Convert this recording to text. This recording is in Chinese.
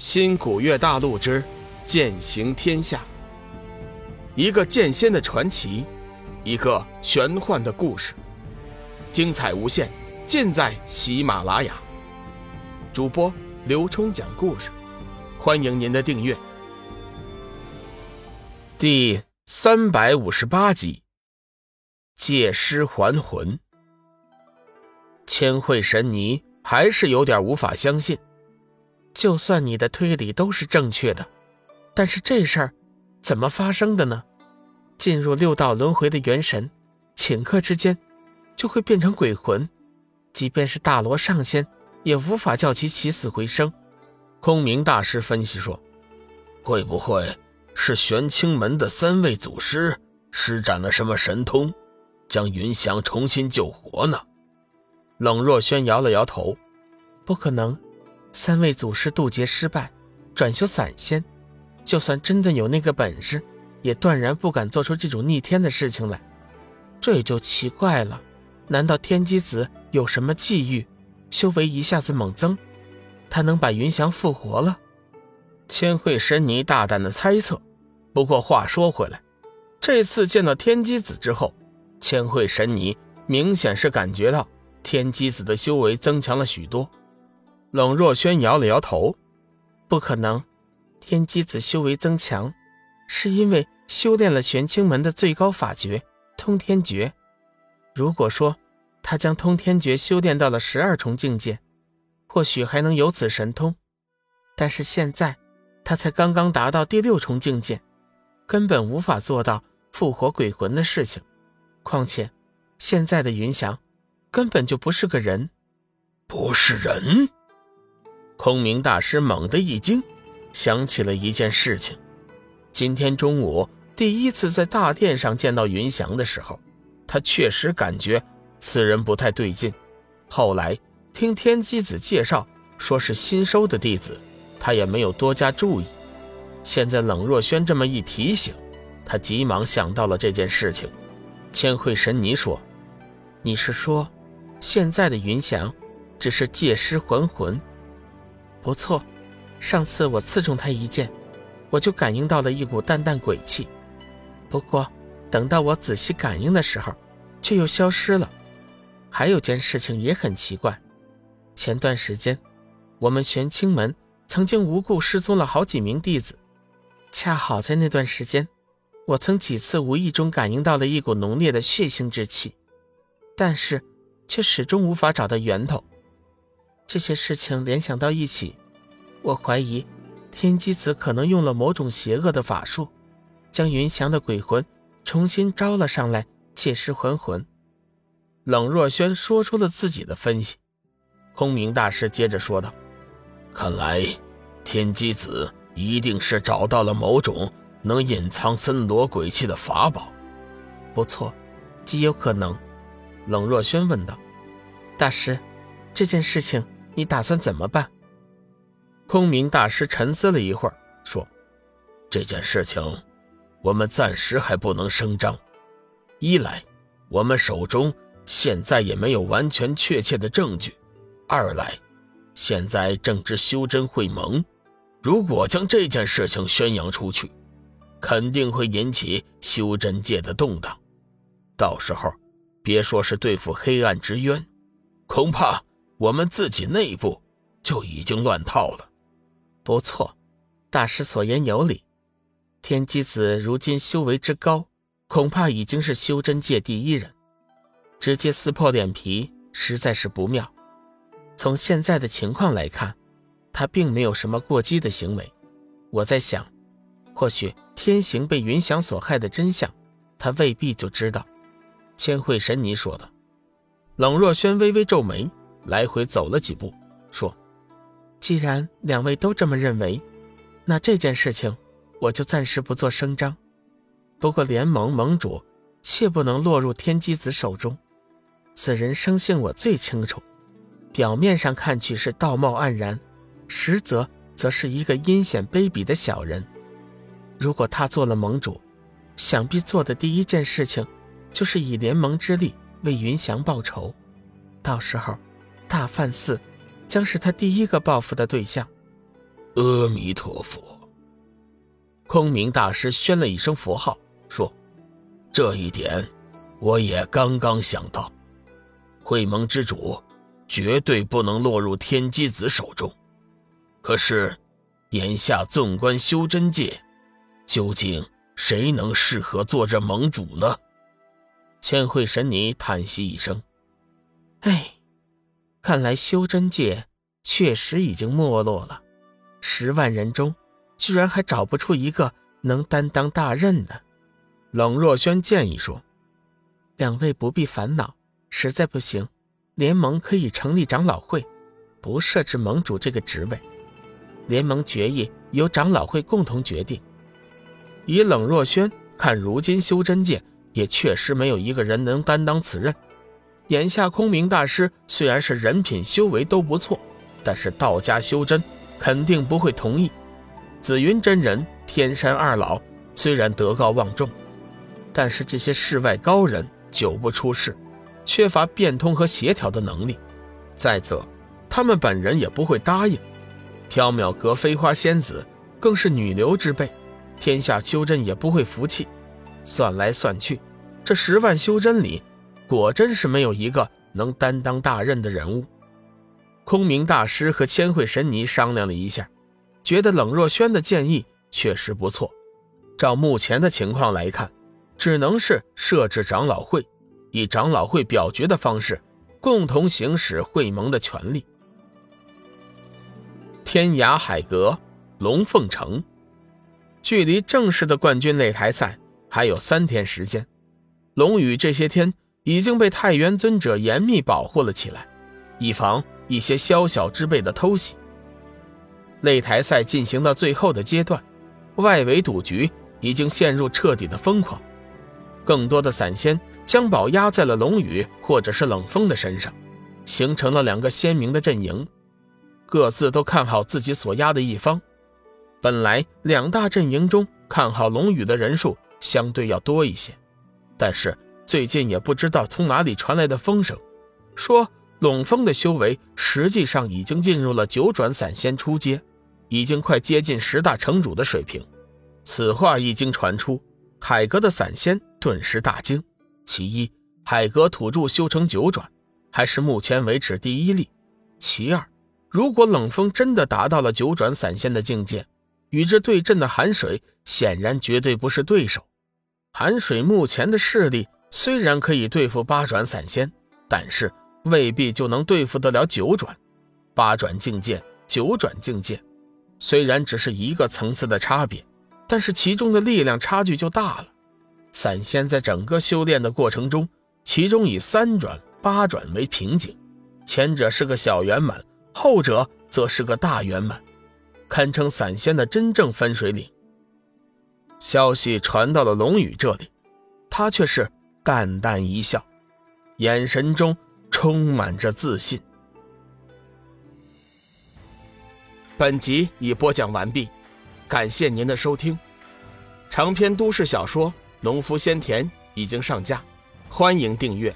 新古月大陆之剑行天下，一个剑仙的传奇，一个玄幻的故事，精彩无限，尽在喜马拉雅。主播刘冲讲故事，欢迎您的订阅。第三百五十八集，借尸还魂。千惠神尼还是有点无法相信。就算你的推理都是正确的，但是这事儿怎么发生的呢？进入六道轮回的元神，顷刻之间就会变成鬼魂，即便是大罗上仙也无法叫其起死回生。空明大师分析说：“会不会是玄清门的三位祖师施展了什么神通，将云翔重新救活呢？”冷若轩摇了摇头：“不可能。”三位祖师渡劫失败，转修散仙，就算真的有那个本事，也断然不敢做出这种逆天的事情来。这也就奇怪了，难道天机子有什么际遇，修为一下子猛增，他能把云翔复活了？千惠神尼大胆的猜测。不过话说回来，这次见到天机子之后，千惠神尼明显是感觉到天机子的修为增强了许多。冷若轩摇了摇头：“不可能，天机子修为增强，是因为修炼了玄清门的最高法诀通天诀。如果说他将通天诀修炼到了十二重境界，或许还能有此神通。但是现在他才刚刚达到第六重境界，根本无法做到复活鬼魂的事情。况且现在的云翔根本就不是个人，不是人。”空明大师猛地一惊，想起了一件事情：今天中午第一次在大殿上见到云翔的时候，他确实感觉此人不太对劲。后来听天机子介绍，说是新收的弟子，他也没有多加注意。现在冷若轩这么一提醒，他急忙想到了这件事情。千惠神尼说：“你是说，现在的云翔只是借尸还魂？”不错，上次我刺中他一剑，我就感应到了一股淡淡鬼气。不过，等到我仔细感应的时候，却又消失了。还有件事情也很奇怪，前段时间，我们玄清门曾经无故失踪了好几名弟子，恰好在那段时间，我曾几次无意中感应到了一股浓烈的血腥之气，但是却始终无法找到源头。这些事情联想到一起，我怀疑天机子可能用了某种邪恶的法术，将云翔的鬼魂重新招了上来，借尸还魂。冷若轩说出了自己的分析。空明大师接着说道：“看来天机子一定是找到了某种能隐藏森罗鬼气的法宝。”不错，极有可能。冷若轩问道：“大师，这件事情？”你打算怎么办？空明大师沉思了一会儿，说：“这件事情，我们暂时还不能声张。一来，我们手中现在也没有完全确切的证据；二来，现在正值修真会盟，如果将这件事情宣扬出去，肯定会引起修真界的动荡。到时候，别说是对付黑暗之渊，恐怕……”我们自己内部就已经乱套了。不错，大师所言有理。天机子如今修为之高，恐怕已经是修真界第一人。直接撕破脸皮实在是不妙。从现在的情况来看，他并没有什么过激的行为。我在想，或许天行被云翔所害的真相，他未必就知道。千惠神尼说的。冷若轩微微皱眉。来回走了几步，说：“既然两位都这么认为，那这件事情我就暂时不做声张。不过联盟盟主切不能落入天机子手中。此人生性我最清楚，表面上看去是道貌岸然，实则则是一个阴险卑鄙的小人。如果他做了盟主，想必做的第一件事情就是以联盟之力为云翔报仇。到时候……”大梵寺将是他第一个报复的对象。阿弥陀佛。空明大师宣了一声佛号，说：“这一点，我也刚刚想到。会盟之主绝对不能落入天机子手中。可是，眼下纵观修真界，究竟谁能适合做这盟主呢？”千惠神尼叹息一声：“哎，看来修真界确实已经没落了。十万人中，居然还找不出一个能担当大任的。”冷若轩建议说：“两位不必烦恼，实在不行，联盟可以成立长老会，不设置盟主这个职位。联盟决议由长老会共同决定。”以冷若轩看，如今修真界。也确实没有一个人能担当此任。眼下空明大师虽然是人品修为都不错，但是道家修真肯定不会同意。紫云真人、天山二老虽然德高望重，但是这些世外高人久不出世，缺乏变通和协调的能力。再则，他们本人也不会答应。缥缈阁飞花仙子更是女流之辈，天下修真也不会服气。算来算去，这十万修真里，果真是没有一个能担当大任的人物。空明大师和千惠神尼商量了一下，觉得冷若轩的建议确实不错。照目前的情况来看，只能是设置长老会，以长老会表决的方式，共同行使会盟的权利。天涯海阁，龙凤城，距离正式的冠军擂台赛。还有三天时间，龙宇这些天已经被太元尊者严密保护了起来，以防一些宵小之辈的偷袭。擂台赛进行到最后的阶段，外围赌局已经陷入彻底的疯狂，更多的散仙将宝压在了龙宇或者是冷风的身上，形成了两个鲜明的阵营，各自都看好自己所压的一方。本来两大阵营中看好龙宇的人数。相对要多一些，但是最近也不知道从哪里传来的风声，说龙峰的修为实际上已经进入了九转散仙初阶，已经快接近十大城主的水平。此话一经传出，海阁的散仙顿时大惊。其一，海阁土著修成九转，还是目前为止第一例；其二，如果冷风真的达到了九转散仙的境界，与之对阵的寒水显然绝对不是对手。寒水目前的势力虽然可以对付八转散仙，但是未必就能对付得了九转。八转境界、九转境界，虽然只是一个层次的差别，但是其中的力量差距就大了。散仙在整个修炼的过程中，其中以三转、八转为瓶颈，前者是个小圆满，后者则是个大圆满，堪称散仙的真正分水岭。消息传到了龙宇这里，他却是淡淡一笑，眼神中充满着自信。本集已播讲完毕，感谢您的收听。长篇都市小说《农夫先田》已经上架，欢迎订阅。